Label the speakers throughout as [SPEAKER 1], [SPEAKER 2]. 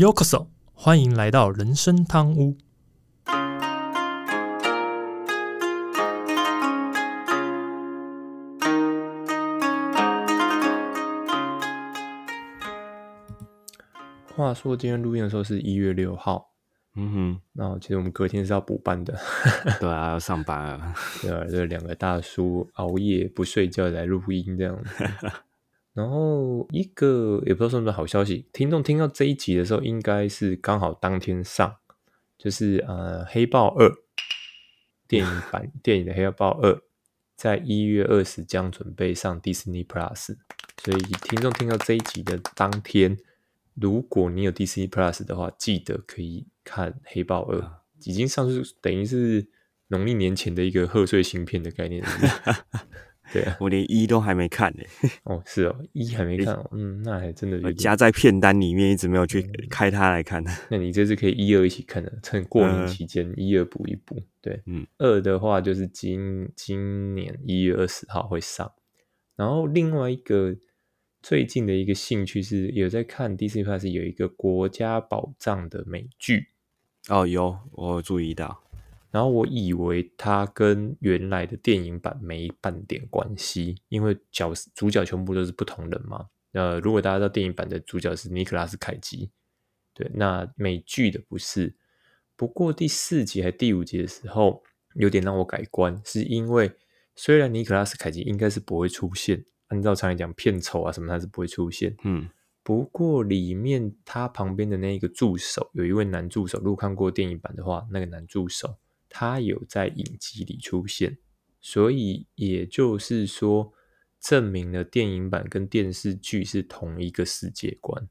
[SPEAKER 1] Yokoso，欢迎来到人生汤屋。
[SPEAKER 2] 话说今天录音的时候是一月六号，
[SPEAKER 3] 嗯哼，
[SPEAKER 2] 那其实我们隔天是要补班的，
[SPEAKER 3] 对啊，要上班啊。
[SPEAKER 2] 对啊，这两个大叔熬夜不睡觉来录音这样子。然后一个也不知道算不算好消息，听众听到这一集的时候，应该是刚好当天上，就是呃《黑豹二》电影版电影的《黑豹二》在一月二十将准备上 Disney Plus，所以听众听到这一集的当天，如果你有 Disney Plus 的话，记得可以看《黑豹二》，已经上是等于是农历年前的一个贺岁新片的概念。对啊，
[SPEAKER 3] 我连一都还没看呢。
[SPEAKER 2] 哦，是哦，一还没看哦，嗯，那还真的有点
[SPEAKER 3] 夹在片单里面，一直没有去开它来看。
[SPEAKER 2] 那你这次可以一二一起看的，趁过年期间一二补一补。对，
[SPEAKER 3] 嗯，
[SPEAKER 2] 二的话就是今今年一月二十号会上。然后另外一个最近的一个兴趣是有在看 DC Plus 有一个国家宝藏的美剧。
[SPEAKER 3] 哦，有我有注意到。
[SPEAKER 2] 然后我以为它跟原来的电影版没半点关系，因为角主角全部都是不同人嘛。呃，如果大家知道电影版的主角是尼克拉斯凯奇，对，那美剧的不是。不过第四集还第五集的时候，有点让我改观，是因为虽然尼克拉斯凯奇应该是不会出现，按照常理讲片酬啊什么他是不会出现，
[SPEAKER 3] 嗯，
[SPEAKER 2] 不过里面他旁边的那一个助手，有一位男助手，如果看过电影版的话，那个男助手。他有在影集里出现，所以也就是说，证明了电影版跟电视剧是同一个世界观。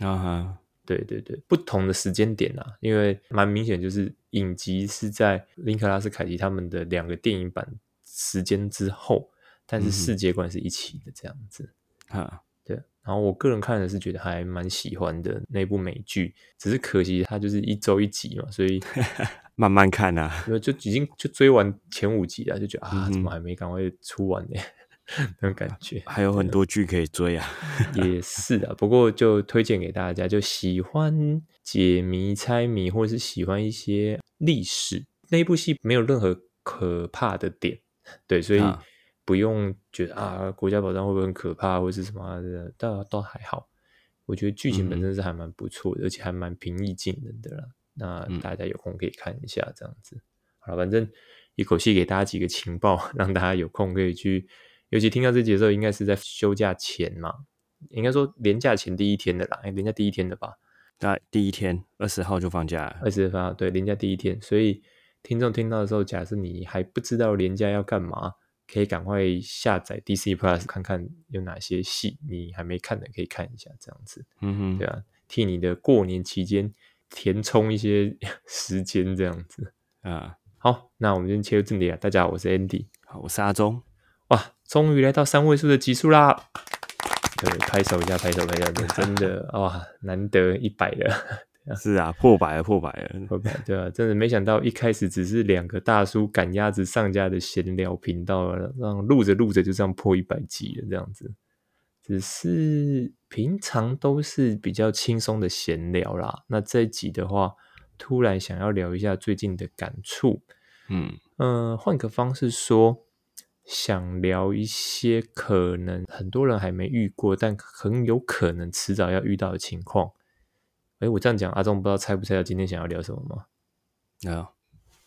[SPEAKER 3] 啊哈，
[SPEAKER 2] 对对对，不同的时间点啊，因为蛮明显，就是影集是在林克拉斯凯奇他们的两个电影版时间之后，但是世界观是一起的这样子。
[SPEAKER 3] 啊，
[SPEAKER 2] 对。然后我个人看的是觉得还蛮喜欢的那部美剧，只是可惜它就是一周一集嘛，所以。
[SPEAKER 3] 慢慢看啊，
[SPEAKER 2] 因为就已经就追完前五集了，就觉得啊，怎么还没赶快出完呢？那种感觉，
[SPEAKER 3] 还有很多剧可以追啊。
[SPEAKER 2] 也是啊，不过就推荐给大家，就喜欢解谜猜谜，或者是喜欢一些历史那一部戏，没有任何可怕的点，对，所以不用觉得啊，国家宝藏会不会很可怕，或者是什么的，倒倒还好。我觉得剧情本身是还蛮不错的，而且还蛮平易近人的啦。那大家有空可以看一下，这样子好了。反正一口气给大家几个情报，让大家有空可以去。尤其听到这节奏，应该是在休假前嘛，应该说年假前第一天的啦，哎，年假第一天的吧？
[SPEAKER 3] 那第一天二十号就放假，
[SPEAKER 2] 二十号对，年假第一天。所以听众听到的时候，假设你还不知道年假要干嘛，可以赶快下载 DC Plus 看看有哪些戏你还没看的，可以看一下，这样子。
[SPEAKER 3] 嗯哼，
[SPEAKER 2] 对啊，替你的过年期间。填充一些 时间这样子
[SPEAKER 3] 啊，
[SPEAKER 2] 好，那我们先切入正题啊。大家好，我是 Andy，
[SPEAKER 3] 好，我是阿忠。
[SPEAKER 2] 哇，终于来到三位数的集数啦！对，拍手一下，拍手拍手，真的哇，难得一百了。
[SPEAKER 3] 是啊，破百了，破百了，
[SPEAKER 2] 破百。对啊，真的没想到一开始只是两个大叔赶鸭子上架的闲聊频道，让录着录着就这样破一百集了，这样子。只是平常都是比较轻松的闲聊啦。那这一集的话，突然想要聊一下最近的感触。
[SPEAKER 3] 嗯
[SPEAKER 2] 嗯，换个方式说，想聊一些可能很多人还没遇过，但很有可能迟早要遇到的情况。哎，我这样讲，阿忠不知道猜不猜到今天想要聊什么吗？
[SPEAKER 3] 啊，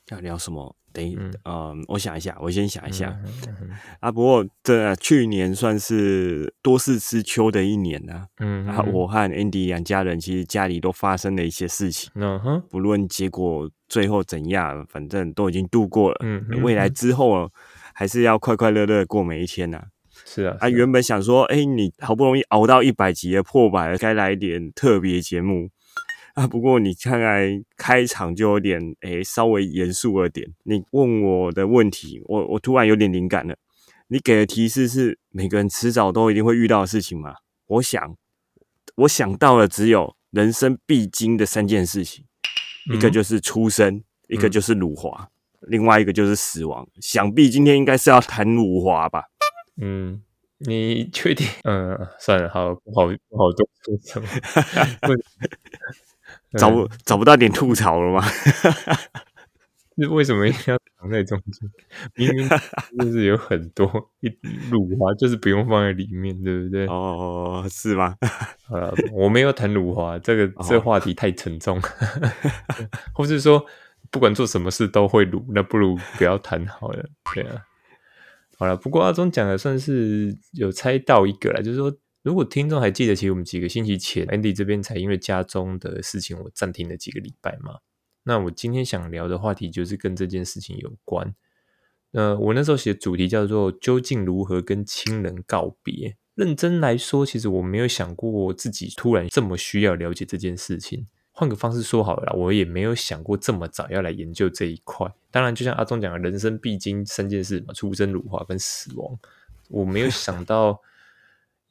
[SPEAKER 3] 要聊什么？等于嗯，我想一下，我先想一下啊。不过这去年算是多事之秋的一年呢。
[SPEAKER 2] 嗯，
[SPEAKER 3] 然后我和 Andy 两家人其实家里都发生了一些事情。
[SPEAKER 2] 嗯哼，
[SPEAKER 3] 不论结果最后怎样，反正都已经度过了。
[SPEAKER 2] 嗯，
[SPEAKER 3] 未来之后还是要快快乐乐过每一天呐。
[SPEAKER 2] 是啊，
[SPEAKER 3] 啊，原本想说，哎，你好不容易熬到一百集的破百了，该来点特别节目。啊，不过你看来开场就有点诶，稍微严肃了点。你问我的问题，我我突然有点灵感了。你给的提示是每个人迟早都一定会遇到的事情吗？我想，我想到了只有人生必经的三件事情，一个就是出生，一个就是辱华，另外一个就是死亡。想必今天应该是要谈辱华吧？
[SPEAKER 2] 嗯，你确定？嗯，算了，好，不好，不好多说什么。
[SPEAKER 3] 找不找不到点吐槽了吗？
[SPEAKER 2] 是为什么一定要藏在中间？明明 就是有很多一辱华，就是不用放在里面，对不对？
[SPEAKER 3] 哦，是吗？
[SPEAKER 2] 呃，我没有谈辱华，这个这个话题太沉重，或是说不管做什么事都会辱，那不如不要谈好了。对啊，好了，不过阿忠讲的算是有猜到一个了，就是说，如果听众还记得，其实我们几个星期前，Andy 这边才因为家中的事情，我暂停了几个礼拜嘛。那我今天想聊的话题就是跟这件事情有关。呃，我那时候写主题叫做“究竟如何跟亲人告别”。认真来说，其实我没有想过自己突然这么需要了解这件事情。换个方式说好了，我也没有想过这么早要来研究这一块。当然，就像阿忠讲的，人生必经三件事嘛：出生、乳化跟死亡。我没有想到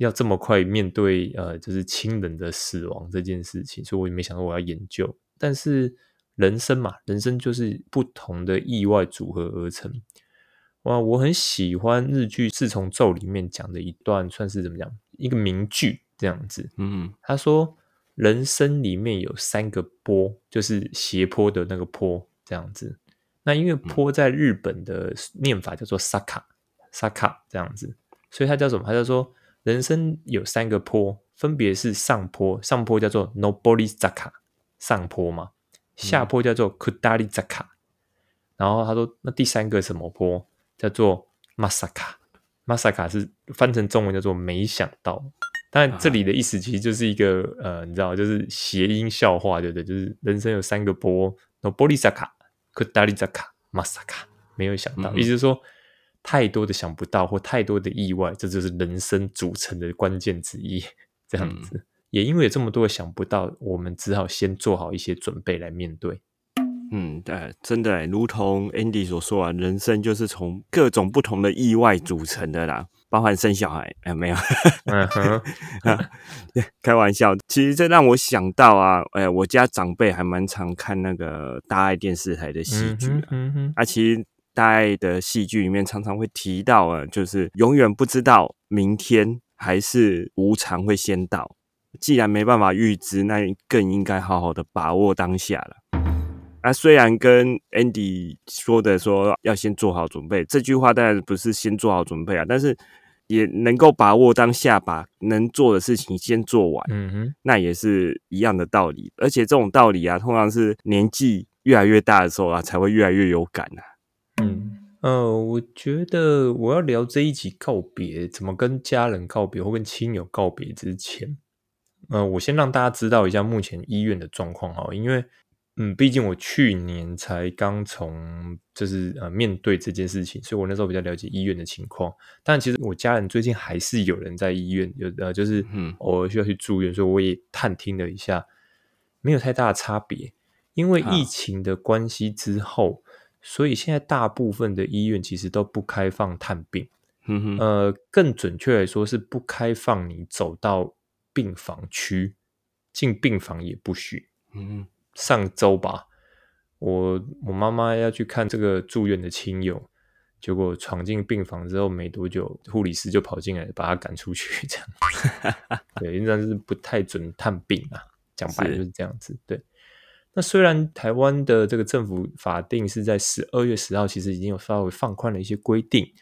[SPEAKER 2] 要这么快面对呃，就是亲人的死亡这件事情，所以我也没想到我要研究。但是。人生嘛，人生就是不同的意外组合而成。哇，我很喜欢日剧《四重奏》里面讲的一段，算是怎么讲？一个名句这样子。嗯，他说：“人生里面有三个坡，就是斜坡的那个坡，这样子。那因为坡在日本的念法叫做萨卡，萨卡这样子，所以它叫什么？它叫做人生有三个坡，分别是上坡，上坡叫做 Nobori Zaka，上坡嘛。”下坡叫做 Kudali Zaka，然后他说那第三个什么坡叫做 Masaka，Masaka 是翻成中文叫做没想到，但这里的意思其实就是一个呃，你知道，就是谐音笑话，对不对？就是人生有三个坡，Nobori Zaka，Kudali Zaka，Masaka，没有想到，意思是说太多的想不到或太多的意外，这就是人生组成的关键之一，这样子。也因为有这么多想不到，我们只好先做好一些准备来面对。
[SPEAKER 3] 嗯，对，真的，如同 Andy 所说啊，人生就是从各种不同的意外组成的啦，包含生小孩。哎，没有，开玩笑。其实这让我想到啊，哎，我家长辈还蛮常看那个大爱电视台的戏剧啊。嗯哼，啊，其实大爱的戏剧里面常常会提到啊，就是永远不知道明天还是无常会先到。既然没办法预知，那更应该好好的把握当下了。啊，虽然跟 Andy 说的说要先做好准备，这句话当然不是先做好准备啊，但是也能够把握当下，把能做的事情先做完。嗯哼，那也是一样的道理。而且这种道理啊，通常是年纪越来越大的时候啊，才会越来越有感啊。
[SPEAKER 2] 嗯，呃，我觉得我要聊这一集告别，怎么跟家人告别或跟亲友告别之前。呃，我先让大家知道一下目前医院的状况哈，因为嗯，毕竟我去年才刚从就是呃面对这件事情，所以我那时候比较了解医院的情况。但其实我家人最近还是有人在医院，有呃就是嗯偶尔需要去住院，所以我也探听了一下，没有太大的差别。因为疫情的关系之后，所以现在大部分的医院其实都不开放探病，嗯哼，呃，更准确来说是不开放你走到。病房区进病房也不许。嗯，上周吧，我我妈妈要去看这个住院的亲友，结果闯进病房之后没多久，护理师就跑进来把他赶出去。这样，对，应该是不太准探病啊。讲白就是这样子。对，那虽然台湾的这个政府法定是在十二月十号，其实已经有稍微放宽了一些规定，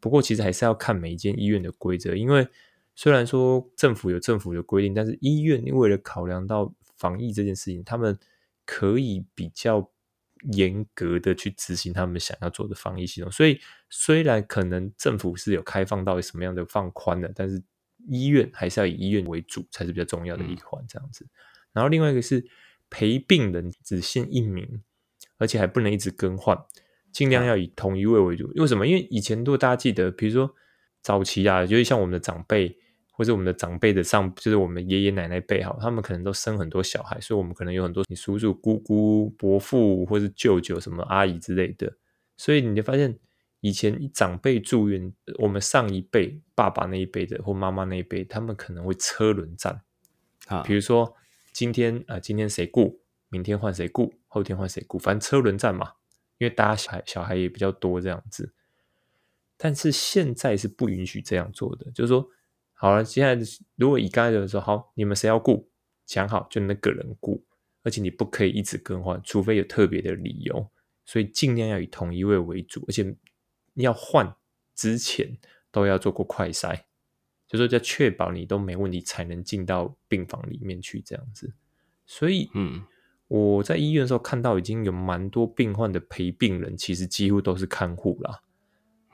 [SPEAKER 2] 不过其实还是要看每一间医院的规则，因为。虽然说政府有政府的规定，但是医院为了考量到防疫这件事情，他们可以比较严格的去执行他们想要做的防疫系统。所以虽然可能政府是有开放到什么样的放宽的，但是医院还是要以医院为主，才是比较重要的一环。这样子。然后另外一个是陪病人只限一名，而且还不能一直更换，尽量要以同一位为主。为什么？因为以前如果大家记得，比如说早期啊，就是像我们的长辈。或者我们的长辈的上，就是我们爷爷奶奶辈哈，他们可能都生很多小孩，所以我们可能有很多你叔叔、姑姑、伯父或是舅舅、什么阿姨之类的，所以你就发现以前长辈住院，我们上一辈爸爸那一辈的或妈妈那一辈，他们可能会车轮战啊，比如说今天啊，今天谁顾，明天换谁顾，后天换谁顾，反正车轮战嘛，因为大家小孩小孩也比较多这样子。但是现在是不允许这样做的，就是说，好了，现在如果以刚才的说，好，你们谁要雇，讲好就那个人雇，而且你不可以一直更换，除非有特别的理由，所以尽量要以同一位为主，而且要换之前都要做过快筛，就说要确保你都没问题，才能进到病房里面去这样子。所以，
[SPEAKER 3] 嗯，
[SPEAKER 2] 我在医院的时候看到已经有蛮多病患的陪病人，其实几乎都是看护啦。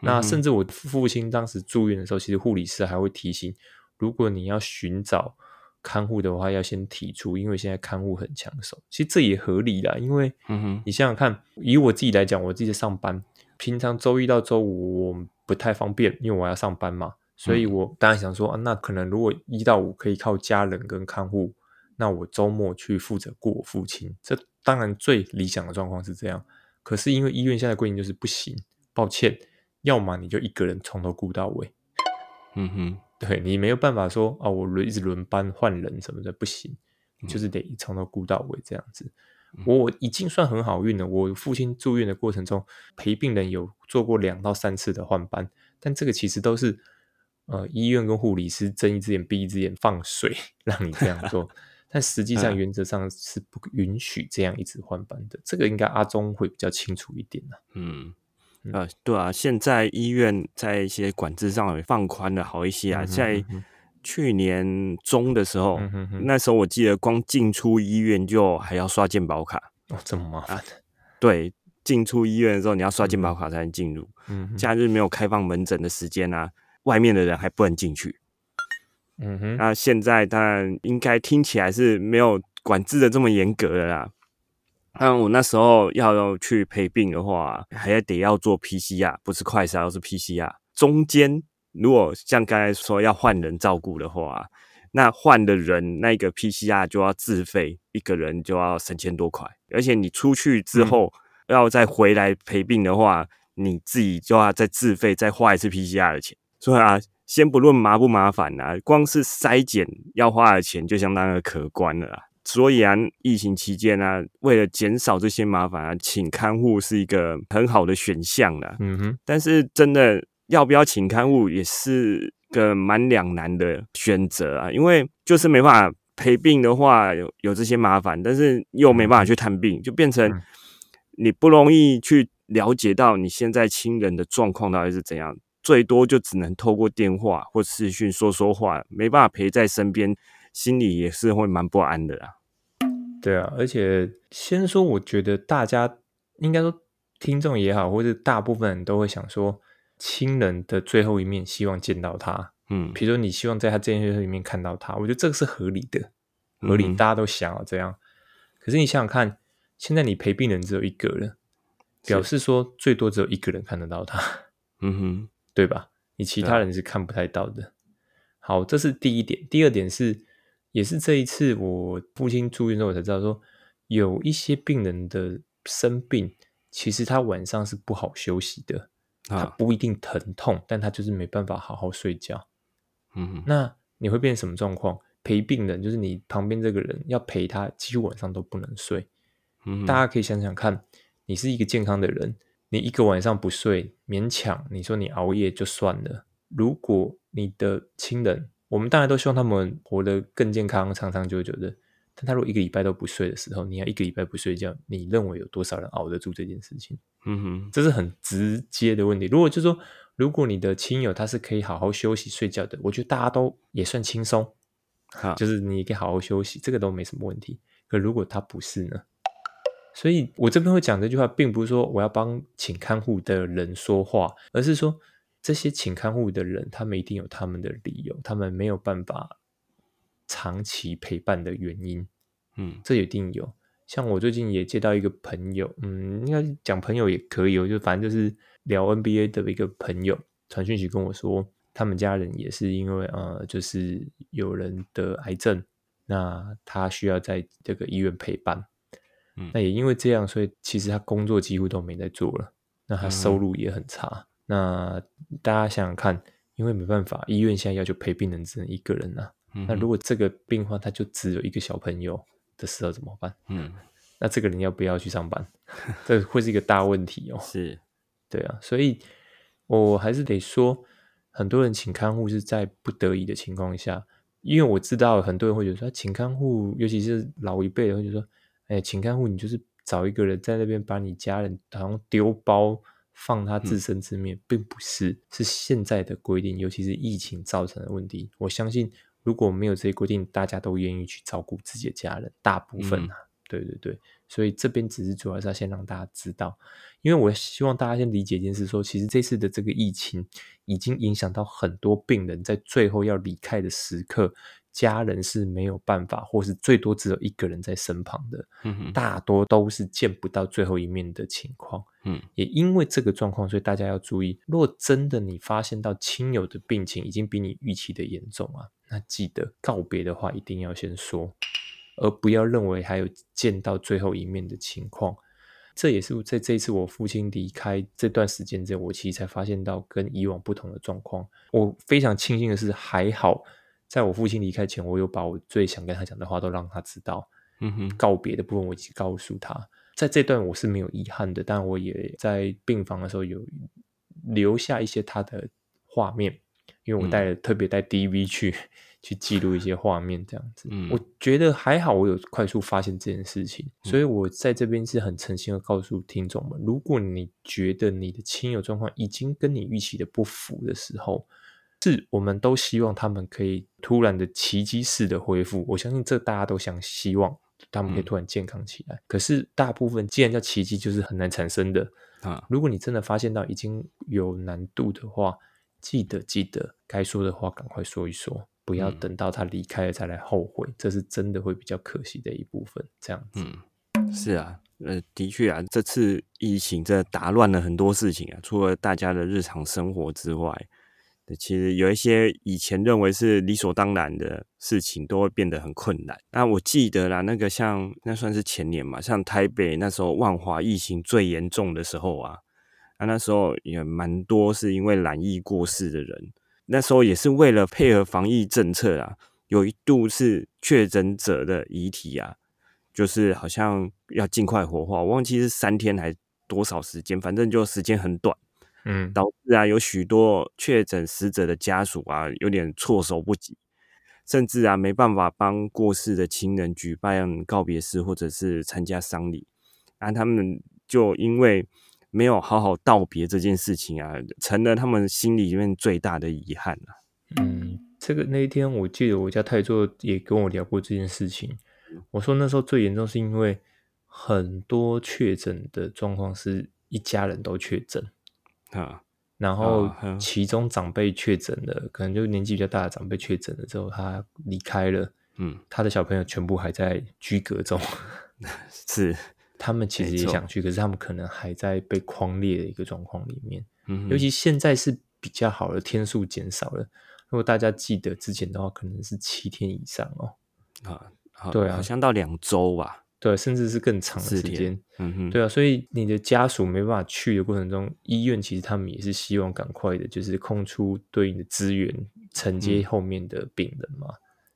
[SPEAKER 2] 那甚至我父亲当时住院的时候，其实护理师还会提醒，如果你要寻找看护的话，要先提出，因为现在看护很抢手。其实这也合理啦，因为
[SPEAKER 3] 嗯哼，
[SPEAKER 2] 你想想看，以我自己来讲，我自己上班，平常周一到周五我不太方便，因为我要上班嘛，所以我当然想说，啊，那可能如果一到五可以靠家人跟看护，那我周末去负责顾我父亲，这当然最理想的状况是这样。可是因为医院现在规定就是不行，抱歉，要么你就一个人从头顾到尾，
[SPEAKER 3] 嗯哼，
[SPEAKER 2] 对你没有办法说啊，我轮一直轮班换人什么的不行，你就是得从头顾到尾这样子。我已经算很好运了。我父亲住院的过程中，陪病人有做过两到三次的换班，但这个其实都是呃医院跟护理师睁一只眼闭一只眼放水 让你这样做，但实际上原则上是不允许这样一直换班的。这个应该阿忠会比较清楚一点呢、
[SPEAKER 3] 嗯。呃，对啊，现在医院在一些管制上也放宽了好一些啊。
[SPEAKER 2] 嗯哼
[SPEAKER 3] 在
[SPEAKER 2] 嗯哼
[SPEAKER 3] 去年中的时候，
[SPEAKER 2] 嗯哼哼
[SPEAKER 3] 那时候我记得光进出医院就还要刷健保卡。
[SPEAKER 2] 哦，这么麻烦。
[SPEAKER 3] 对，进出医院的时候你要刷健保卡才能进入。
[SPEAKER 2] 嗯
[SPEAKER 3] 假日没有开放门诊的时间啊，外面的人还不能进去。
[SPEAKER 2] 嗯哼，
[SPEAKER 3] 那现在当然应该听起来是没有管制的这么严格的啦。那我那时候要去陪病的话，还得要做 PCR，不是快筛，而是 PCR。中间如果像刚才说要换人照顾的话，那换的人那个 PCR 就要自费，一个人就要三千多块，而且你出去之后、要再回来陪病的话，你自己就要再自费再花一次 PCR 的钱。所以啊，先不论麻不麻烦啊，光是筛检要花的钱就相当的可观了啦。所以啊，疫情期间啊，为了减少这些麻烦啊，请看护是一个很好的选项啦。
[SPEAKER 2] 嗯哼，
[SPEAKER 3] 但是真的要不要请看护，也是个蛮两难的选择啊，因为就是没办法陪病的话，有有这些麻烦，但是又没办法去探病，就变成
[SPEAKER 2] 嗯
[SPEAKER 3] 你不容易去了解到你现在亲人的状况到底是怎样，最多就只能透过电话或视讯说说话，没办法陪在身边，心里也是会蛮不安的啦。
[SPEAKER 2] 对啊，而且先说，我觉得大家应该说听众也好，或者大部分人都会想说，亲人的最后一面希望见到他。
[SPEAKER 3] 嗯
[SPEAKER 2] 比如说，你希望在他这件事里面看到他，我觉得这个是合理的，合理，
[SPEAKER 3] 嗯
[SPEAKER 2] 大家都想要这样。可是你想想看，现在你陪病人只有一个人，表示说最多只有一个人看得到他。
[SPEAKER 3] 嗯哼，
[SPEAKER 2] 对吧？你其他人是看不太到的。好，这是第一点。第二点是，也是这一次我父亲住院之后，我才知道说，有一些病人的生病，其实他晚上是不好休息的，他
[SPEAKER 3] 啊，
[SPEAKER 2] 不一定疼痛，但他就是没办法好好睡觉。
[SPEAKER 3] 嗯，
[SPEAKER 2] 那你会变成什么状况？陪病人就是你旁边这个人要陪他，几乎晚上都不能睡。
[SPEAKER 3] 嗯
[SPEAKER 2] 大家可以想想看，你是一个健康的人，你一个晚上不睡，勉强你说你熬夜就算了。如果你的亲人，我们当然都希望他们活得更健康、长长久久的，但他如果一个礼拜都不睡的时候，你要一个礼拜不睡觉，你认为有多少人熬得住这件事情？
[SPEAKER 3] 嗯哼，
[SPEAKER 2] 这是很直接的问题。如果就说，如果你的亲友他是可以好好休息睡觉的，我觉得大家都也算轻松，
[SPEAKER 3] 好，
[SPEAKER 2] 就是你可以好好休息，这个都没什么问题。可如果他不是呢？所以我这边会讲这句话，并不是说我要帮请看护的人说话，而是说这些请看护的人，他们一定有他们的理由，他们没有办法长期陪伴的原因，
[SPEAKER 3] 嗯
[SPEAKER 2] 这一定有。像我最近也接到一个朋友，嗯，应该讲朋友也可以哦，就反正就是聊 NBA 的一个朋友传讯息跟我说，他们家人也是因为呃，就是有人得癌症，那他需要在这个医院陪伴。
[SPEAKER 3] 嗯
[SPEAKER 2] 那也因为这样，所以其实他工作几乎都没在做了，那他收入也很差。那大家想想看，因为没办法，医院现在要求陪病人只能一个人啊。
[SPEAKER 3] 嗯
[SPEAKER 2] 那如果这个病患他就只有一个小朋友的时候怎么办？
[SPEAKER 3] 嗯
[SPEAKER 2] 那这个人要不要去上班？这会是一个大问题哦。
[SPEAKER 3] 是
[SPEAKER 2] 对啊，所以我还是得说，很多人请看护是在不得已的情况下，因为我知道很多人会觉得说，请看护，尤其是老一辈的，会觉得说，哎，请看护，你就是找一个人在那边把你家人好像丢包放他自生自灭，并不是，是现在的规定，尤其是疫情造成的问题。我相信如果没有这些规定，大家都愿意去照顾自己的家人，大部分啊，对对对。所以这边只是主要是要先让大家知道，因为我希望大家先理解一件事，说其实这次的这个疫情已经影响到很多病人，在最后要离开的时刻，家人是没有办法，或是最多只有一个人在身旁的，
[SPEAKER 3] 嗯
[SPEAKER 2] 大多都是见不到最后一面的情况。
[SPEAKER 3] 嗯，
[SPEAKER 2] 也因为这个状况，所以大家要注意，如果真的你发现到亲友的病情已经比你预期的严重啊，那记得告别的话一定要先说。而不要认为还有见到最后一面的情况，这也是在这一次我父亲离开这段时间之后，我其实才发现到跟以往不同的状况。我非常庆幸的是，还好在我父亲离开前，我有把我最想跟他讲的话都让他知道。
[SPEAKER 3] 嗯哼，
[SPEAKER 2] 告别的部分我已经告诉他，在这段我是没有遗憾的，但我也在病房的时候有留下一些他的画面，因为我带了、特别带 DV 去。去记录一些画面，这样子，
[SPEAKER 3] 嗯
[SPEAKER 2] 我觉得还好，我有快速发现这件事情，所以我在这边是很诚心的告诉听众们，如果你觉得你的亲友状况已经跟你预期的不符的时候，是我们都希望他们可以突然的奇迹式的恢复，我相信这大家都想希望他们可以突然健康起来，可是大部分既然叫奇迹，就是很难产生的
[SPEAKER 3] 啊，
[SPEAKER 2] 如果你真的发现到已经有难度的话，记得记得该说的话赶快说一说。不要等到他离开了再来后悔，这是真的会比较可惜的一部分。这样子，
[SPEAKER 3] 嗯，是啊，呃，的确啊，这次疫情真的打乱了很多事情啊。除了大家的日常生活之外，其实有一些以前认为是理所当然的事情，都会变得很困难。那我记得啦，那个像那算是前年嘛，像台北那时候万华疫情最严重的时候啊，啊，那时候也蛮多是因为染疫过世的人。那时候也是为了配合防疫政策啊，有一度是确诊者的遗体啊，就是好像要尽快火化，我忘记是三天还多少时间，反正就时间很短，
[SPEAKER 2] 嗯，
[SPEAKER 3] 导致啊有许多确诊死者的家属啊有点措手不及，甚至啊没办法帮过世的亲人举办告别式或者是参加丧礼，啊他们就因为。没有好好道别这件事情啊，成了他们心里面最大的遗憾啊。
[SPEAKER 2] 嗯，这个那一天我记得我家太座也跟我聊过这件事情。我说那时候最严重是因为很多确诊的状况是一家人都确诊
[SPEAKER 3] 啊，
[SPEAKER 2] 然后其中长辈确诊了，可能就年纪比较大的长辈确诊了之后，他离开了，
[SPEAKER 3] 嗯，
[SPEAKER 2] 他的小朋友全部还在居隔中，
[SPEAKER 3] 是。
[SPEAKER 2] 他们其实也想去，可是他们可能还在被框列的一个状况里面。
[SPEAKER 3] 嗯，
[SPEAKER 2] 尤其现在是比较好的天数减少了。如果大家记得之前的话，可能是七天以上哦。
[SPEAKER 3] 啊，
[SPEAKER 2] 对啊，
[SPEAKER 3] 好像到两周吧。
[SPEAKER 2] 对，甚至是更长的时间。
[SPEAKER 3] 嗯哼，
[SPEAKER 2] 对啊，所以你的家属没办法去的过程中，医院其实他们也是希望赶快的，就是空出对应的资源承接后面的病人嘛。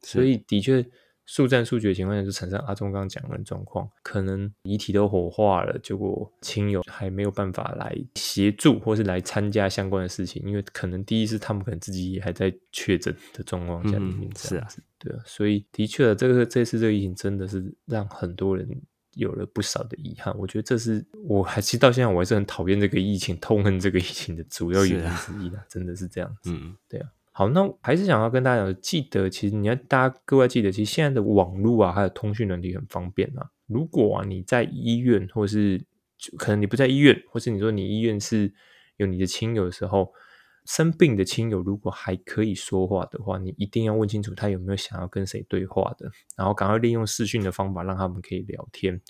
[SPEAKER 2] 所以的确。速战速决的情况下，就产生阿忠刚刚讲的状况，可能遗体都火化了，结果亲友还没有办法来协助，或是来参加相关的事情，因为可能第一是他们可能自己也还在确诊的状况下里面，
[SPEAKER 3] 是啊，
[SPEAKER 2] 对啊，所以的确，这个这次这个疫情真的是让很多人有了不少的遗憾。我觉得这是我还其实到现在我还是很讨厌这个疫情，痛恨这个疫情的主要原因之一啊，真的是这样子，
[SPEAKER 3] 嗯，
[SPEAKER 2] 对啊。好，那还是想要跟大家讲，记得其实你要大家各位记得，其实现在的网络啊，还有通讯能力很方便啊。如果啊你在医院，或是可能你不在医院，或是你说你医院是有你的亲友的时候，生病的亲友如果还可以说话的话，你一定要问清楚他有没有想要跟谁对话的，然后赶快利用视讯的方法让他们可以聊天。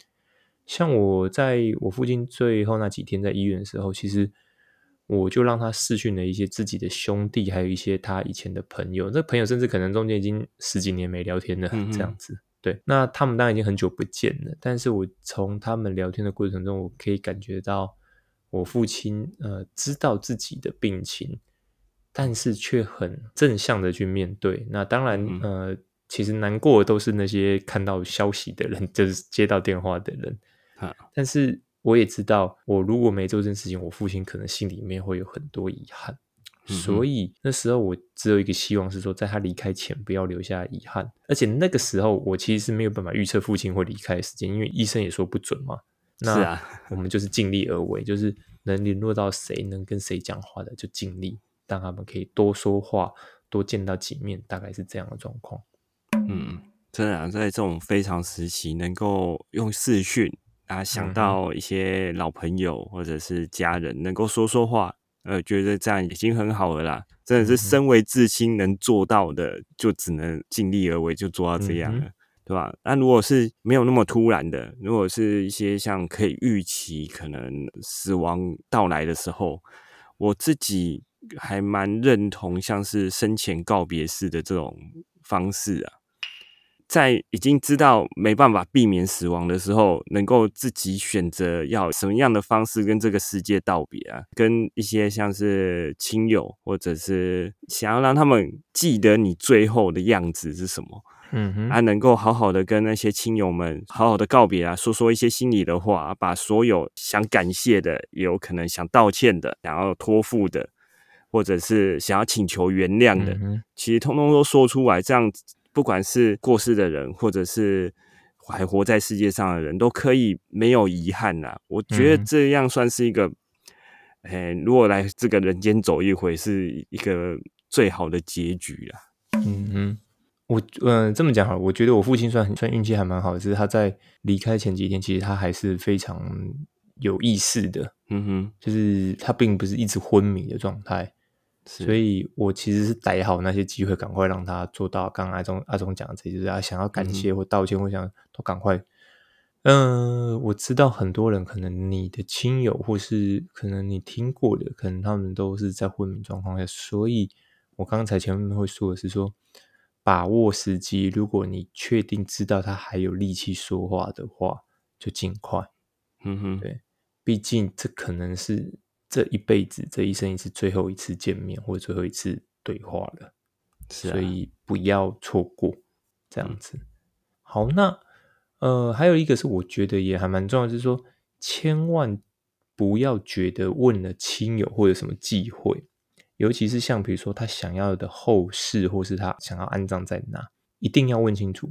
[SPEAKER 2] 像我在我父亲最后那几天在医院的时候，其实。我就让他试训了一些自己的兄弟，还有一些他以前的朋友。这朋友甚至可能中间已经十几年没聊天了，这样子。对，那他们当然已经很久不见了。但是我从他们聊天的过程中，我可以感觉到我父亲呃知道自己的病情，但是却很正向的去面对。那当然呃，其实难过的都是那些看到消息的人，就是接到电话的人。但是。我也知道，我如果没做这件事情，我父亲可能心里面会有很多遗憾。所以那时候我只有一个希望是说，在他离开前不要留下遗憾。而且那个时候我其实是没有办法预测父亲会离开的时间，因为医生也说不准嘛。
[SPEAKER 3] 是啊，
[SPEAKER 2] 我们就是尽力而为，就是能联络到谁，能跟谁讲话的就尽力，让他们可以多说话，多见到几面，大概是这样的状况。
[SPEAKER 3] 嗯，真的在这种非常时期，能够用视讯啊想到一些老朋友或者是家人，能够说说话。呃，觉得这样已经很好了啦，真的是身为至亲能做到的，就只能尽力而为，就做到这样了，对吧？那如果是没有那么突然的，如果是一些像可以预期可能死亡到来的时候，我自己还蛮认同像是生前告别式的这种方式啊。在已经知道没办法避免死亡的时候，能够自己选择要什么样的方式跟这个世界道别啊，跟一些像是亲友，或者是想要让他们记得你最后的样子是什么，
[SPEAKER 2] 嗯哼，
[SPEAKER 3] 啊，能够好好的跟那些亲友们好好的告别啊，说说一些心里的话，把所有想感谢的，也有可能想道歉的，想要托付的，或者是想要请求原谅的，其实通通都说出来，这样。不管是过世的人，或者是还活在世界上的人，都可以没有遗憾呐。我觉得这样算是一个，哎，如果来这个人间走一回，是一个最好的结局啊。
[SPEAKER 2] 嗯哼，我嗯这么讲好，我觉得我父亲算算运气还蛮好的，是他在离开前几天，其实他还是非常有意识的。
[SPEAKER 3] 嗯哼，
[SPEAKER 2] 就是他并不是一直昏迷的状态。所以我其实是逮好那些机会，赶快让他做到。刚刚阿忠阿忠讲的，这就是啊想要感谢或道歉，我想都赶快。嗯，我知道很多人可能你的亲友，或是可能你听过的，可能他们都是在昏迷状况下。所以我刚才前面会说的是说，把握时机。如果你确定知道他还有力气说话的话，就尽快。
[SPEAKER 3] 嗯哼，
[SPEAKER 2] 对，毕竟这可能是。这一辈子，这一生一次，最后一次见面或者最后一次对话了，所以不要错过这样子。好，那呃，还有一个是我觉得也还蛮重要，就是说，千万不要觉得问了亲友或者什么忌讳，尤其是像比如说他想要的后事，或是他想要安葬在哪，一定要问清楚。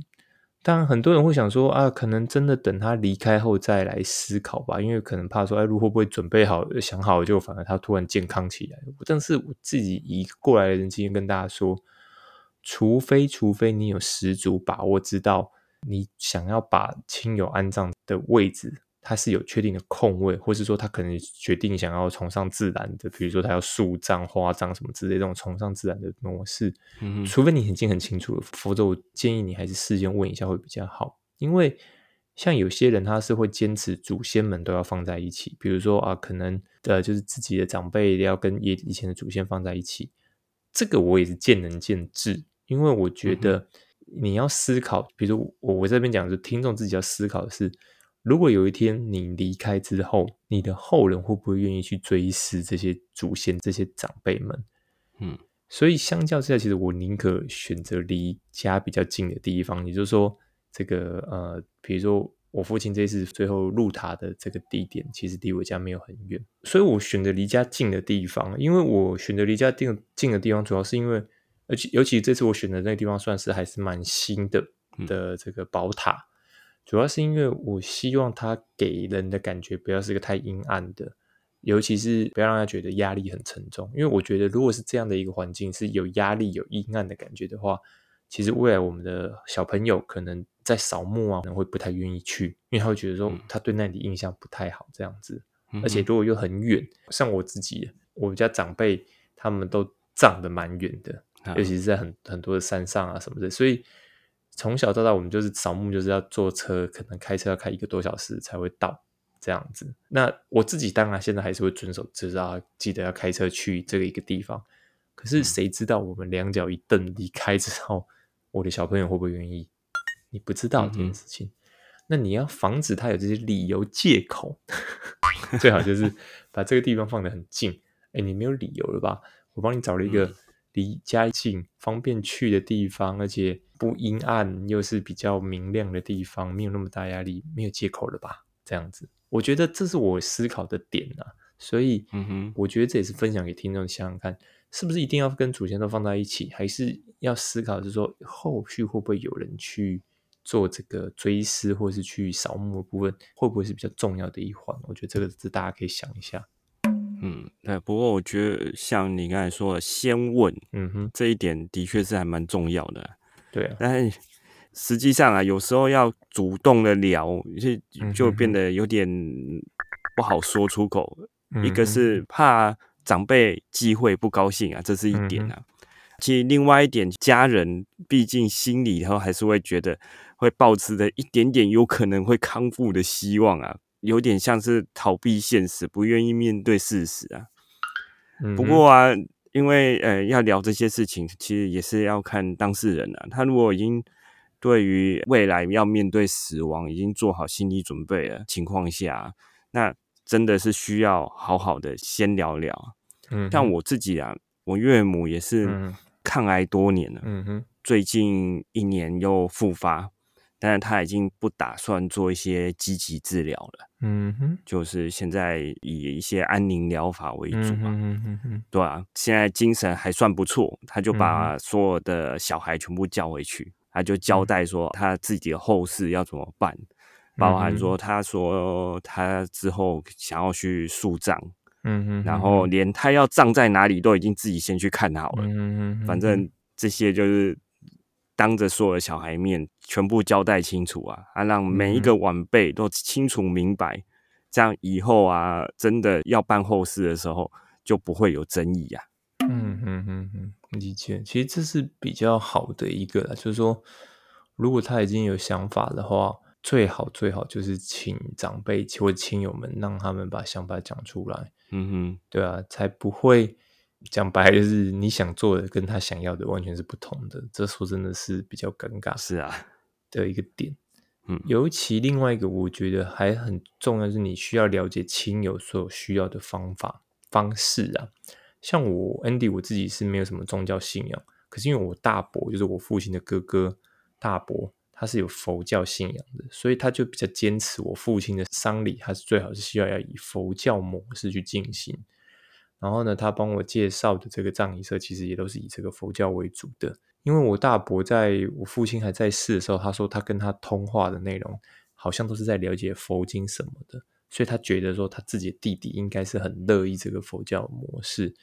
[SPEAKER 2] 当然，很多人会想说啊，可能真的等他离开后再来思考吧，因为可能怕说，哎，路会不会准备好、想好，就反而他突然健康起来。但是我自己以过来人经验跟大家说，除非除非你有十足把握，知道你想要把亲友安葬的位置。他是有确定的空位，或是说他可能决定想要崇尚自然的，比如说他要树葬、花葬什么之类这种崇尚自然的模式。
[SPEAKER 3] 嗯，
[SPEAKER 2] 除非你已经很清楚了，否则我建议你还是事先问一下会比较好。因为像有些人他是会坚持祖先们都要放在一起，比如说啊，可能呃就是自己的长辈要跟以以前的祖先放在一起，这个我也是见仁见智。因为我觉得你要思考，比如我我这边讲，就听众自己要思考的是。如果有一天你离开之后，你的后人会不会愿意去追思这些祖先、这些长辈们？
[SPEAKER 3] 嗯，
[SPEAKER 2] 所以相较之下，其实我宁可选择离家比较近的地方。也就是说，这个呃，比如说我父亲这次最后入塔的这个地点，其实离我家没有很远，所以我选择离家近的地方。因为我选择离家近近的地方，主要是因为，而且尤其这次我选的那个地方，算是还是蛮新的的这个宝塔。主要是因为我希望它给人的感觉不要是个太阴暗的，尤其是不要让他觉得压力很沉重。因为我觉得，如果是这样的一个环境是有压力、有阴暗的感觉的话，其实未来我们的小朋友可能在扫墓啊，可能会不太愿意去，因为他会觉得说他对那里印象不太好这样子。而且如果又很远，像我自己，我家长辈他们都葬的蛮远的，尤其是在很很多的山上啊什么的，所以。从小到大，我们就是扫墓，就是要坐车，可能开车要开一个多小时才会到这样子。那我自己当然现在还是会遵守，知道记得要开车去这个一个地方。可是谁知道我们两脚一蹬离开之后，我的小朋友会不会愿意？你不知道这件事情。那你要防止他有这些理由借口，最好就是 把这个地方放得很近。哎，你没有理由了吧？我帮你找了一个。离家近、方便去的地方，而且不阴暗，又是比较明亮的地方，没有那么大压力，没有借口了吧？这样子。我觉得这是我思考的点啊，所以
[SPEAKER 3] 嗯哼，
[SPEAKER 2] 我觉得这也是分享给听众想想看，是不是一定要跟祖先都放在一起，还是要思考就是说后续会不会有人去做这个追思或是去扫墓的部分，会不会是比较重要的一环？我觉得这个是大家可以想一下。
[SPEAKER 3] 嗯，对。不过我觉得像你刚才说的，先问
[SPEAKER 2] 嗯哼，
[SPEAKER 3] 这一点的确是还蛮重要的啊。
[SPEAKER 2] 对啊，
[SPEAKER 3] 但实际上啊，有时候要主动的聊，就就变得有点不好说出口。一个是怕长辈忌讳不高兴啊，这是一点啊。其实另外一点，家人毕竟心里头还是会觉得会抱持着一点点有可能会康复的希望啊，有点像是逃避现实，不愿意面对事实啊。
[SPEAKER 2] 嗯
[SPEAKER 3] 不过啊，因为呃要聊这些事情，其实也是要看当事人啊。他如果已经对于未来要面对死亡已经做好心理准备了情况下，那真的是需要好好的先聊聊。
[SPEAKER 2] 嗯，
[SPEAKER 3] 像我自己啊，我岳母也是
[SPEAKER 2] 嗯
[SPEAKER 3] 抗癌多年了，
[SPEAKER 2] 嗯哼，
[SPEAKER 3] 最近一年又复发，但是他已经不打算做一些积极治疗了，
[SPEAKER 2] 嗯哼，
[SPEAKER 3] 就是现在以一些安宁疗法为主
[SPEAKER 2] 嗯
[SPEAKER 3] 嘛。
[SPEAKER 2] 哼嗯哼。哼
[SPEAKER 3] 对啊，现在精神还算不错，他就
[SPEAKER 2] 嗯
[SPEAKER 3] 把所有的小孩全部叫回去，他就交代说他自己的后事要怎么办，包含说。他说他之后想要去树葬，
[SPEAKER 2] 嗯哼，
[SPEAKER 3] 然后连他要葬在哪里都已经自己先去看好了，
[SPEAKER 2] 嗯哼，
[SPEAKER 3] 反正这些就是当着所有的小孩面全部交代清楚啊，啊，让每一个晚辈都清楚明白，这样以后啊，真的要办后事的时候就不会有争议啊。
[SPEAKER 2] 嗯嗯嗯嗯，理解。其实这是比较好的一个啦，就是说，如果他已经有想法的话，最好最好就是请长辈或者亲友们让他们把想法讲出来，
[SPEAKER 3] 嗯哼
[SPEAKER 2] 对啊，才不会讲白就是你想做的跟他想要的完全是不同的。这说真的是比较尴尬，
[SPEAKER 3] 是啊，
[SPEAKER 2] 的一个点。
[SPEAKER 3] 嗯
[SPEAKER 2] 尤其另外一个，我觉得还很重要，是你需要了解亲友所有需要的方法方式啊。像我 Andy，我自己是没有什么宗教信仰，可是因为我大伯就是我父亲的哥哥大伯，他是有佛教信仰的，所以他就比较坚持我父亲的丧礼，他是最好是需要要以佛教模式去进行。然后呢，他帮我介绍的这个葬仪社，其实也都是以这个佛教为主的。因为我大伯在我父亲还在世的时候，他说他跟他通话的内容好像都是在了解佛经什么的，所以他觉得说他自己的弟弟应该是很乐意这个佛教模式。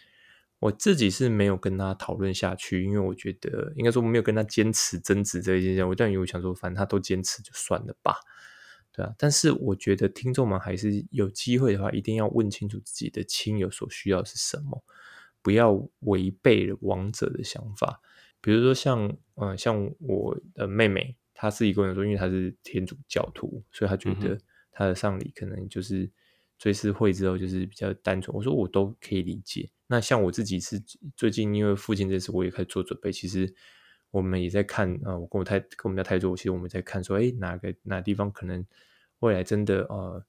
[SPEAKER 2] 我自己是没有跟他讨论下去，因为我觉得应该说没有跟他坚持争执这一件事。我但因为我想说，反正他都坚持就算了吧，对啊。但是我觉得听众们还是有机会的话，一定要问清楚自己的亲友所需要是什么，不要违背了亡者的想法。比如说像呃像我的妹妹，她自己跟我说，因为她是天主教徒，所以她觉得她的丧礼可能就是追思会之后就是比较单纯。我说我都可以理解。那像我自己是最近因为父亲这次我也开始做准备，其实我们也在看啊、呃我跟我太跟我们家太座，其实我们在看说，哎，哪个哪个地方可能未来真的呃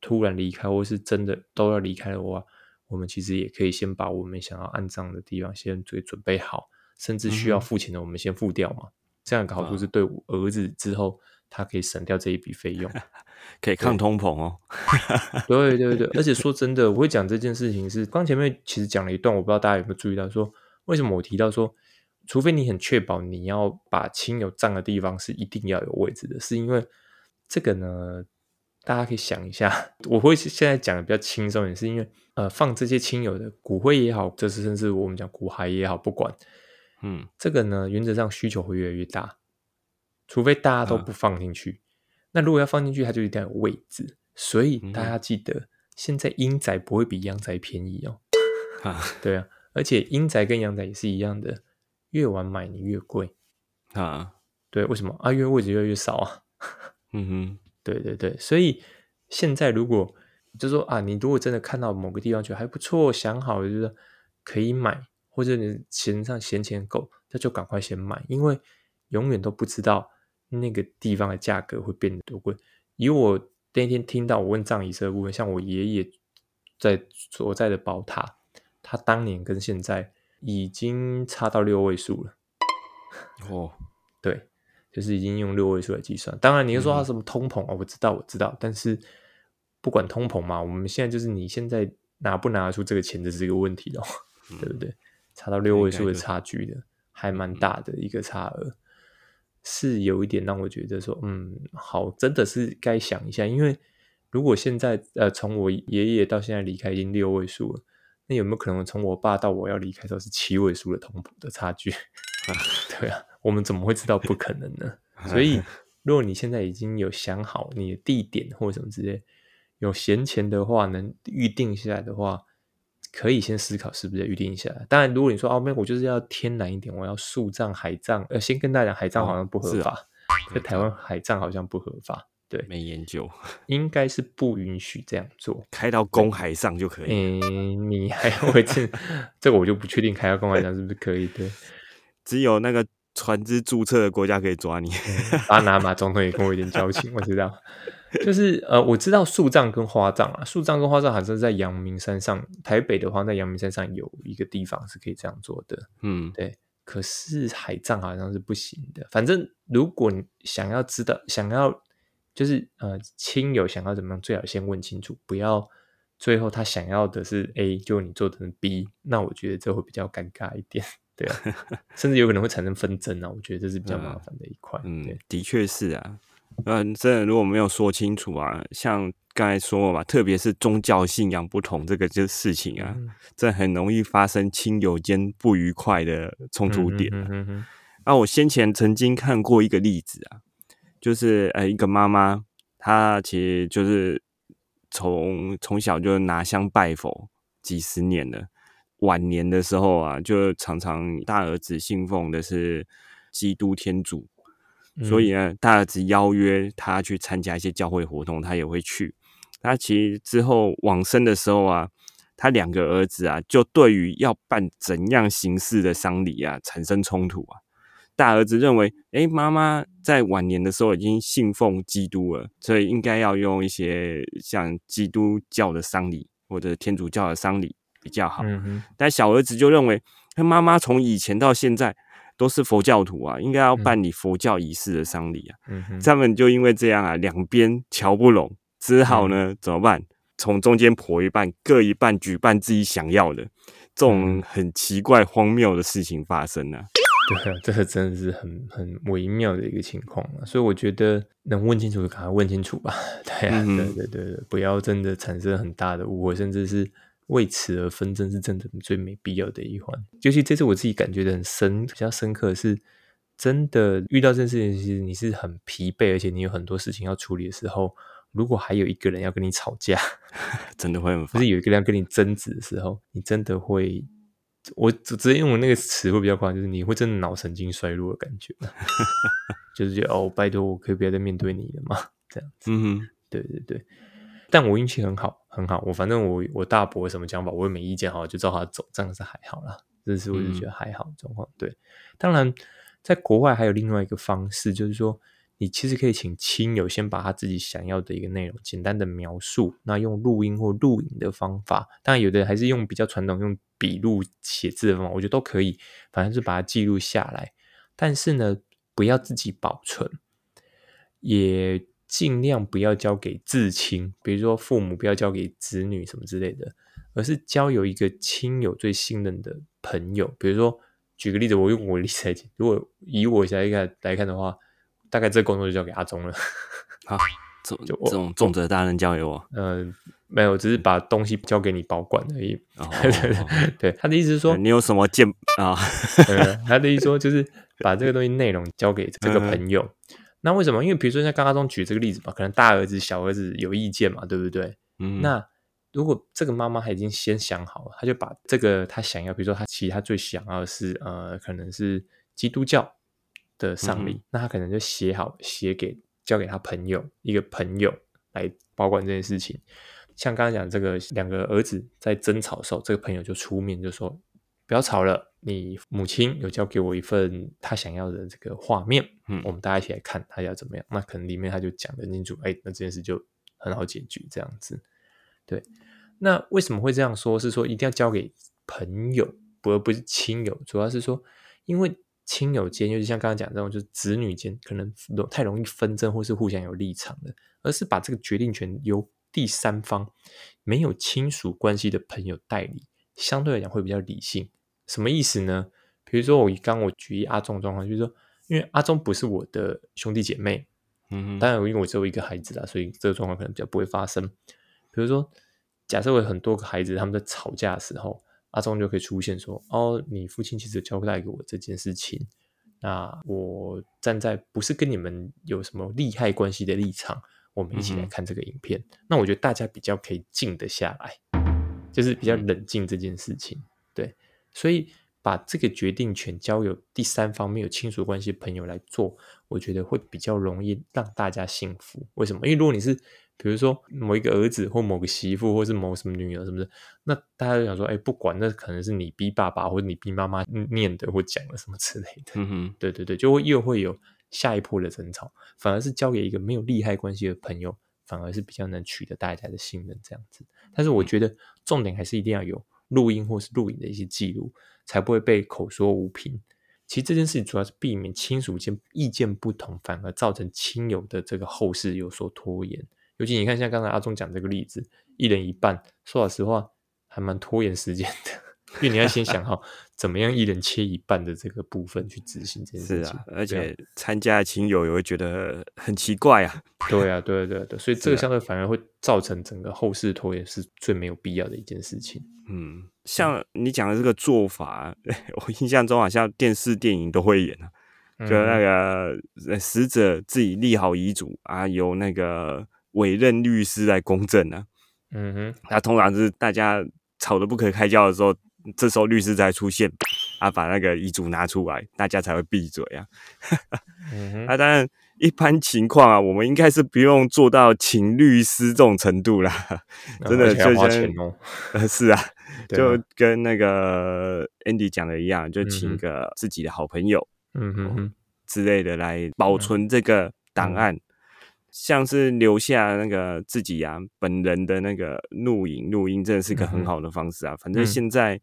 [SPEAKER 2] 突然离开，或是真的都要离开的话，我们其实也可以先把我们想要安葬的地方先给准备好，甚至需要付钱的我们先付掉嘛。这样的好处是对我儿子之后他可以省掉这一笔费用。
[SPEAKER 3] 可以抗通膨哦。
[SPEAKER 2] 对对对，而且说真的，我会讲这件事情是刚前面其实讲了一段，我不知道大家有没有注意到说为什么我提到说，除非你很确保你要把亲友葬的地方是一定要有位置的，是因为这个呢，大家可以想一下，我会现在讲的比较轻松一点，是因为呃，放这些亲友的骨灰也好，这是甚至我们讲骨骸也好，不管
[SPEAKER 3] 嗯，
[SPEAKER 2] 这个呢，原则上需求会越来越大，除非大家都
[SPEAKER 3] 啊
[SPEAKER 2] 不放进去。那如果要放进去，它就一定要有位置。所以大家记得，现在阴宅不会比阳宅便宜哦。
[SPEAKER 3] 啊
[SPEAKER 2] 对啊，而且阴宅跟阳宅也是一样的，越晚买你越贵。
[SPEAKER 3] 啊，
[SPEAKER 2] 对，为什么啊？因为位置越来越少啊。
[SPEAKER 3] 嗯哼，
[SPEAKER 2] 对对对，所以现在如果就说啊，你如果真的看到某个地方觉得还不错，想好了就是可以买，或者你钱上闲钱够，那就赶快先买，因为永远都不知道那个地方的价格会变得多贵。以我那天听到我问葬仪社的部分，像我爷爷在所在的宝塔，他当年跟现在已经差到六位数了。
[SPEAKER 3] 哦，
[SPEAKER 2] 对，就是已经用六位数来计算。当然，你又说它什么通膨哦，我知道，我知道，但是不管通膨嘛，我们现在就是你现在拿不拿得出这个钱，这是一个问题的、哦，对不对？差到六位数的差距的，还蛮大的一个差额，是有一点让我觉得说，嗯，好，真的是该想一下，因为如果现在呃，从我爷爷到现在离开已经六位数了，那有没有可能从我爸到我要离开的时候是七位数的通膨的差距？对啊，我们怎么会知道不可能呢？所以，如果你现在已经有想好你的地点或者什么之类，有闲钱的话，能预定下来的话，可以先思考是不是预定下来。当然，如果你说哦，没有，我就是要天然一点，我要树葬、海葬。呃，先跟大家讲，海葬好像不合法，在台湾海葬好像不合法。对，
[SPEAKER 3] 没研究，
[SPEAKER 2] 应该是不允许这样做，
[SPEAKER 3] 开到公海上就可以。
[SPEAKER 2] 嗯，你还会这 这个我就不确定，开到公海上是不是可以？对，
[SPEAKER 3] 只有那个船只注册的国家可以抓你。
[SPEAKER 2] 巴拿马总统也跟我有点交情，我知道。就是呃，我知道树葬跟花葬啊，树葬跟花葬好像在阳明山上，台北的话在阳明山上有一个地方是可以这样做的。
[SPEAKER 3] 嗯，
[SPEAKER 2] 对。可是海葬好像是不行的。反正如果你想要知道，想要。就是呃，亲友想要怎么样，最好先问清楚，不要最后他想要的是 A，就你做成 B，那我觉得这会比较尴尬一点，对啊，甚至有可能会产生纷争啊，我觉得这是比较麻烦的一块。
[SPEAKER 3] 嗯，的确是啊，嗯，真的如果没有说清楚啊，像刚才说了嘛，特别是宗教信仰不同这个这事情啊，这很容易发生亲友间不愉快的冲突点。啊，我先前曾经看过一个例子啊。就是呃，一个妈妈，她其实就是从从小就拿香拜佛几十年了。晚年的时候啊，就常常大儿子信奉的是基督天主，所以呢，大儿子邀约他去参加一些教会活动，他也会去。他其实之后往生的时候啊，他两个儿子啊，就对于要办怎样形式的丧礼啊，产生冲突啊。大儿子认为，哎，妈妈在晚年的时候已经信奉基督了，所以应该要用一些像基督教的丧礼或者天主教的丧礼比较好。但小儿子就认为，他妈妈从以前到现在都是佛教徒啊，应该要办理佛教仪式的丧礼啊。他们就因为这样啊，两边瞧不拢，只好呢怎么办？从中间婆一半，各一半举办自己想要的，这种很奇怪荒谬的事情发生了。
[SPEAKER 2] 对啊，这个真的是很很微妙的一个情况啊，所以我觉得能问清楚就赶快问清楚吧。对啊，对对对对，不要真的产生很大的误会，甚至是为此而纷争，是真的最没必要的一环。尤其这次我自己感觉的很深，比较深刻的是，真的遇到这件事情，其实你是很疲惫，而且你有很多事情要处理的时候，如果还有一个人要跟你吵架，
[SPEAKER 3] 真的会很，
[SPEAKER 2] 不是有一个人要跟你争执的时候，你真的会。我直直接用那个词会比较夸张，就是你会真的脑神经衰弱的感觉，就是觉得哦，拜托，我可以不要再面对你了吗？这样子，
[SPEAKER 3] 嗯，
[SPEAKER 2] 对对对。但我运气很好，很好。我反正我我大伯什么讲法，我也没意见，好就照他走，这样是还好啦。这是我就觉得还好状况。对，当然在国外还有另外一个方式，就是说。你其实可以请亲友先把他自己想要的一个内容简单的描述，那用录音或录影的方法，当然有的还是用比较传统用笔录写字的方法，我觉得都可以，反正是把它记录下来。但是呢，不要自己保存，也尽量不要交给至亲，比如说父母不要交给子女什么之类的，而是交由一个亲友最信任的朋友。比如说，举个例子，我用我例子来讲，如果以我来看来看的话。大概这个工作就交给阿忠了。
[SPEAKER 3] 好，就这种重责大任交给我。
[SPEAKER 2] 嗯，没有，只是把东西交给你保管而已。对，他的意思是说，
[SPEAKER 3] 你有什么见啊？
[SPEAKER 2] 他的意思说，就是把这个东西内容交给这个朋友。那为什么？因为比如说像刚刚中举这个例子嘛，可能大儿子、小儿子有意见嘛，对不对？
[SPEAKER 3] 嗯。
[SPEAKER 2] 那如果这个妈妈已经先想好了，他就把这个她想要，比如说她其实她最想要的是呃，可能是基督教。的丧礼，那她可能就写好，写给交给她朋友，一个朋友来保管这件事情。像刚刚讲这个两个儿子在争吵的时候，这个朋友就出面就说：“不要吵了，你母亲有交给我一份她想要的这个画面，嗯，我们大家一起来看她要怎么样。那可能里面他就讲的清楚，哎，那这件事就很好解决，这样子。对，那为什么会这样说？是说一定要交给朋友，不而不是亲友，主要是说因为。亲友间，尤其像刚刚讲这种，就是子女间可能太容易纷争，或是互相有立场的，而是把这个决定权由第三方没有亲属关系的朋友代理，相对来讲会比较理性。什么意思呢？比如说我刚我举阿忠状况，就是说，因为阿忠不是我的兄弟姐妹，
[SPEAKER 3] 嗯
[SPEAKER 2] 当然因为我只有一个孩子啦，所以这个状况可能比较不会发生。比如说，假设我有很多个孩子，他们在吵架的时候，阿忠就可以出现说：“哦，你父亲其实交代给我这件事情，那我站在不是跟你们有什么利害关系的立场，我们一起来看这个影片。那我觉得大家比较可以静得下来，就是比较冷静这件事情。对，所以把这个决定权交由第三方没有亲属关系的朋友来做，我觉得会比较容易让大家幸福。为什么？因为如果你是比如说某一个儿子或某个媳妇，或是某什么女儿，是不是？那大家就想说，哎，不管那可能是你逼爸爸或者你逼妈妈念的或讲的什么之类的，
[SPEAKER 3] 嗯哼，
[SPEAKER 2] 对对对，就会又会有下一波的争吵，反而是交给一个没有利害关系的朋友，反而是比较能取得大家的信任这样子。但是我觉得重点还是一定要有录音或是录影的一些记录，才不会被口说无凭。其实这件事情主要是避免亲属间意见不同，反而造成亲友的这个后事有所拖延。尤其你看，像刚才阿忠讲这个例子，一人一半，说老实话，还蛮拖延时间的。因为你要先想好，怎么样一人切一半的这个部分去执行这件事情。
[SPEAKER 3] 是啊，而且参加的亲友也会觉得很奇怪啊。
[SPEAKER 2] 对啊，对对对，所以这个相对反而会造成整个后事拖延，是最没有必要的一件事情。
[SPEAKER 3] 嗯，像你讲的这个做法，我印象中好像电视电影都会演啊，就那个死者自己立好遗嘱啊，由那个。委任律师来公证
[SPEAKER 2] 啊，嗯哼，
[SPEAKER 3] 那通常是大家吵得不可开交的时候，这时候律师才出现，啊，把那个遗嘱拿出来，大家才会闭嘴啊。
[SPEAKER 2] 嗯哼，
[SPEAKER 3] 啊，当然一般情况啊，我们应该是不用做到请律师这种程度啦，真的就
[SPEAKER 2] 花钱哦。
[SPEAKER 3] 是啊，就跟那个 Andy 讲的一样，就请个自己的好朋友，
[SPEAKER 2] 嗯哼哼
[SPEAKER 3] 之类的来保存这个档案。像是留下那个自己啊本人的那个录影录音，真的是个很好的方式啊。反正现在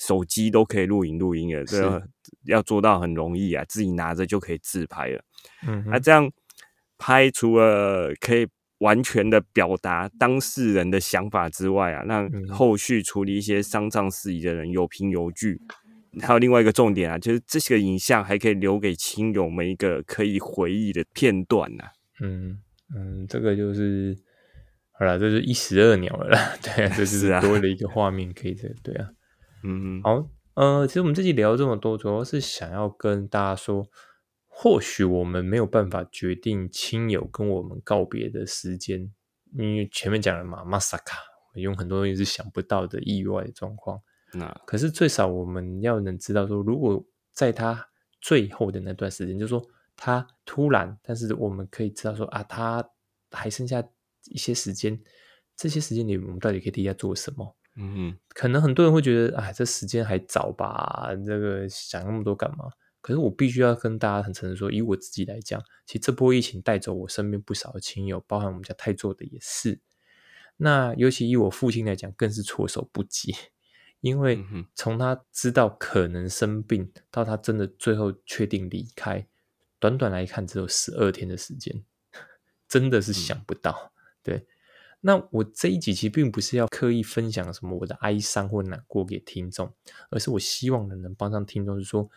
[SPEAKER 3] 手机都可以录影录音了，这要做到很容易啊，自己拿着就可以自拍了。
[SPEAKER 2] 嗯，
[SPEAKER 3] 那这样拍除了可以完全的表达当事人的想法之外啊，让后续处理一些丧葬事宜的人有凭有据。还有另外一个重点啊，就是这些影像还可以留给亲友们一个可以回忆的片段呐。
[SPEAKER 2] 嗯。嗯，这个就是好了，这是一石二鸟了啦。对，这是多了一个画面可以这对啊。
[SPEAKER 3] 嗯，
[SPEAKER 2] 好，呃，其实我们这集聊这么多，主要是想要跟大家说，或许我们没有办法决定亲友跟我们告别的时间，因为前面讲了嘛，马萨卡，用很多东西是想不到的意外状况。
[SPEAKER 3] 那
[SPEAKER 2] 可是最少我们要能知道说，如果在他最后的那段时间，就是说。他突然，但是我们可以知道说啊，他还剩下一些时间，这些时间里我们到底可以替他做什么？
[SPEAKER 3] 嗯，
[SPEAKER 2] 可能很多人会觉得，哎，这时间还早吧，这个想那么多干嘛？可是我必须要跟大家很诚实说，以我自己来讲，其实这波疫情带走我身边不少的亲友，包含我们家泰做的也是。那尤其以我父亲来讲，更是措手不及，因为从他知道可能生病，到他真的最后确定离开。短短来看，只有十二天的时间，真的是想不到。对，那我这一集其实并不是要刻意分享什么我的哀伤或难过给听众，而是我希望能能帮上听众，是说，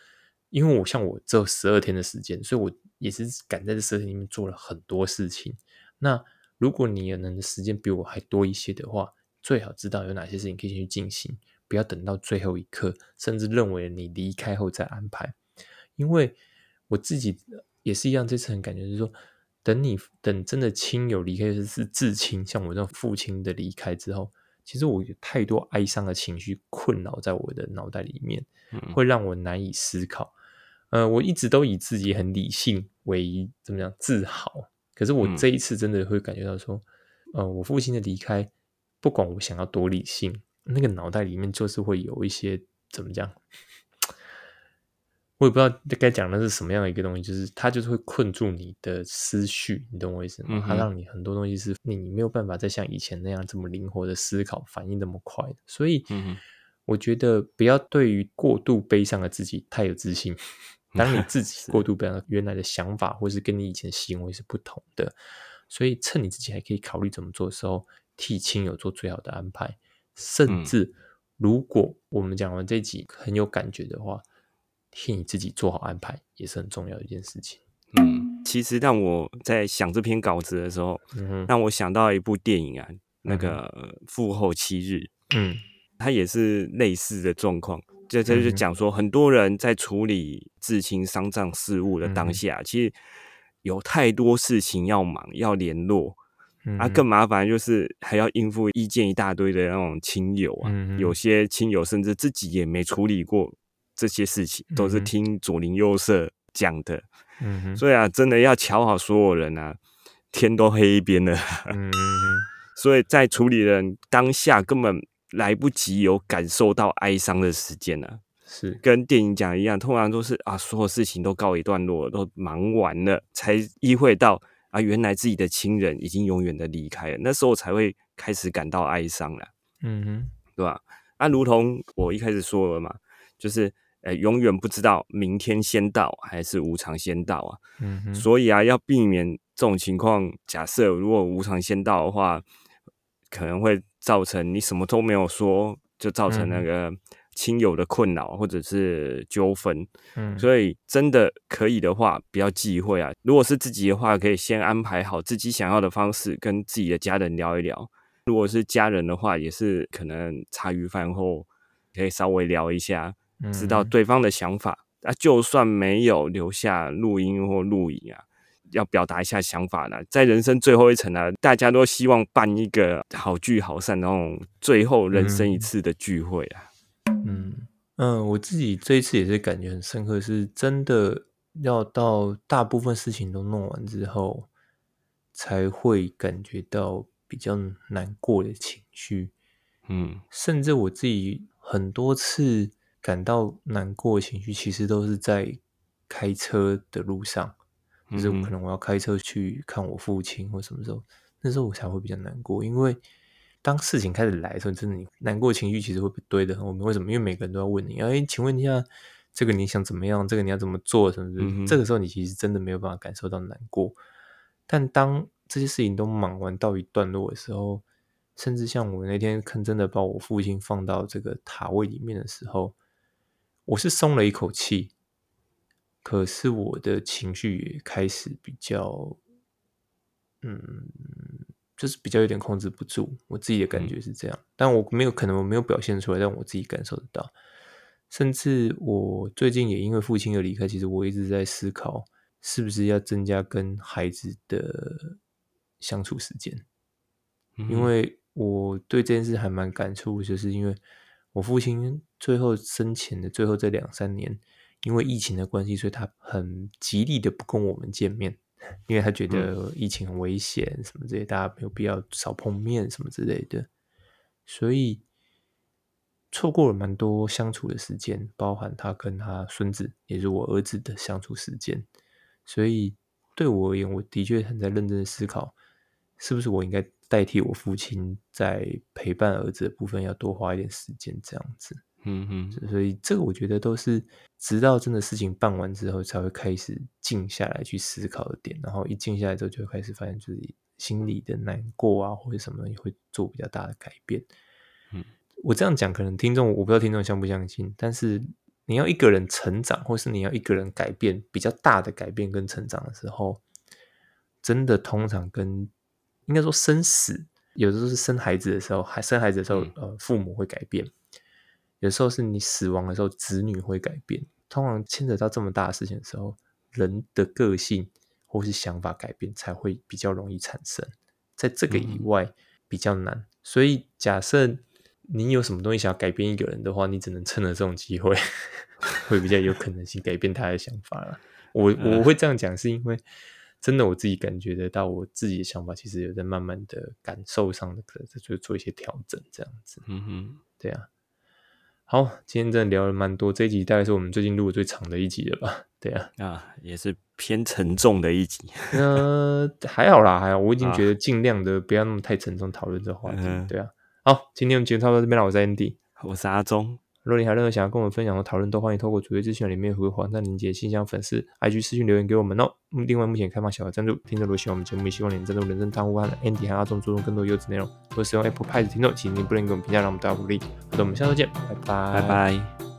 [SPEAKER 2] 因为我像我这十二天的时间，所以我也是赶在这十二天里面做了很多事情。那如果你也能的时间比我还多一些的话，最好知道有哪些事情可以先去进行，不要等到最后一刻，甚至认为你离开后再安排，因为。我自己也是一样，这次很感觉是说，等你等真的亲友离开，是至亲，像我这种父亲的离开之后，其实我有太多哀伤的情绪困扰在我的脑袋里面，会让我难以思考。呃，我一直都以自己很理性为怎么样自豪，可是我这一次真的会感觉到说，呃，我父亲的离开，不管我想要多理性，那个脑袋里面就是会有一些怎么讲。我也不知道该讲的是什么样的一个东西，就是它就是会困住你的思绪，你懂我意思吗？它让你很多东西是你没有办法再像以前那样这么灵活的思考、反应那么快的。所以，我觉得不要对于过度悲伤的自己太有自信，当你自己过度悲伤原来的想法，或是跟你以前行为是不同的，所以趁你自己还可以考虑怎么做的时候，替亲友做最好的安排。甚至如果我们讲完这集很有感觉的话，替你自己做好安排也是很重要的一件事情。
[SPEAKER 3] 嗯，其实让我在想这篇稿子的时候，让我想到一部电影啊，那个《复后七日》，嗯，它也是类似的状况。这这就讲说，很多人在处理至亲丧葬事务的当下，其实有太多事情要忙，要联络。啊，更麻烦就是还要应付意见一大堆的那种亲友啊，有些亲友甚至自己也没处理过这些事情，都是听左邻右舍讲的。嗯所以啊，真的要瞧好所有人啊，天都黑一边了。嗯所以在处理人当下根本来不及有感受到哀伤的时间呢，
[SPEAKER 2] 是
[SPEAKER 3] 跟电影讲一样，通常都是啊，所有事情都告一段落，都忙完了，才意会到。啊，原来自己的亲人已经永远的离开了，那时候才会开始感到哀伤了，嗯哼，对吧？啊，如同我一开始说了嘛，就是呃，永远不知道明天先到还是无常先到啊，嗯哼，所以啊，要避免这种情况。假设如果无常先到的话，可能会造成你什么都没有说，就造成那个。亲友的困扰或者是纠纷，嗯，所以真的可以的话，不要忌讳啊。如果是自己的话，可以先安排好自己想要的方式，跟自己的家人聊一聊。如果是家人的话，也是可能茶余饭后可以稍微聊一下，知道对方的想法。啊，就算没有留下录音或录影啊，要表达一下想法呢。在人生最后一层啊，大家都希望办一个好聚好散那种最后人生一次的聚会啊。
[SPEAKER 2] 嗯嗯，我自己这一次也是感觉很深刻，是真的要到大部分事情都弄完之后，才会感觉到比较难过的情绪。嗯，甚至我自己很多次感到难过的情绪，其实都是在开车的路上，就是可能我要开车去看我父亲或什么时候，那时候我才会比较难过，因为。当事情开始来的时候，真的你难过情绪其实会被堆的。我们为什么？因为每个人都要问你，哎，请问一下，这个你想怎么样？这个你要怎么做？什么的？这个时候你其实真的没有办法感受到难过。但当这些事情都忙完到一段落的时候，甚至像我那天看真的把我父亲放到这个塔位里面的时候，我是松了一口气。可是我的情绪也开始比较，嗯。就是比较有点控制不住，我自己的感觉是这样，但我没有可能我没有表现出来，但我自己感受得到。甚至我最近也因为父亲的离开，其实我一直在思考，是不是要增加跟孩子的相处时间。因为我对这件事还蛮感触，就是因为我父亲最后生前的最后这两三年，因为疫情的关系，所以他很极力的不跟我们见面。因为他觉得疫情很危险，什么这些，大家没有必要少碰面，什么之类的，所以错过了蛮多相处的时间，包含他跟他孙子，也是我儿子的相处时间。所以对我而言，我的确很在认真的思考，是不是我应该代替我父亲在陪伴儿子的部分，要多花一点时间，这样子。嗯哼，所以这个我觉得都是直到真的事情办完之后，才会开始静下来去思考的点。然后一静下来之后，就会开始发现自己心里的难过啊，或者什么也会做比较大的改变。嗯，我这样讲，可能听众我不知道听众相不相信，但是你要一个人成长，或是你要一个人改变比较大的改变跟成长的时候，真的通常跟应该说生死，有的时候是生孩子的时候，还生孩子的时候，呃，父母会改变。有时候是你死亡的时候，子女会改变。通常牵扯到这么大的事情的时候，人的个性或是想法改变才会比较容易产生。在这个以外比较难。所以，假设你有什么东西想要改变一个人的话，你只能趁着这种机会，会比较有可能性改变他的想法了。我我会这样讲，是因为真的我自己感觉得到，我自己的想法其实有在慢慢的感受上的，在做做一些调整，这样子。嗯哼，对啊。好，今天真的聊了蛮多，这一集大概是我们最近录的最长的一集了吧？对啊，
[SPEAKER 3] 啊，也是偏沉重的一集。
[SPEAKER 2] 呃，还好啦，还好，我已经觉得尽量的不要那么太沉重讨论这话题。对啊，好，今天我们节目差不多这边了，我是 Andy，
[SPEAKER 3] 我是阿忠，
[SPEAKER 2] 如果你还有任何想要跟我们分享和讨论，都欢迎透过主页资讯里面回黄站连接信箱粉丝 IG 私讯留言给我们哦。另外，目前开放小额赞助，听众如果喜欢我们节目，也希望你能赞助人生汤屋和 Andy 和阿忠做出更多优质内容。如果使用 Apple Pie 的听众，请您不能给我们评价，让我们大家鼓励。好的，我们下周见，拜拜，
[SPEAKER 3] 拜拜。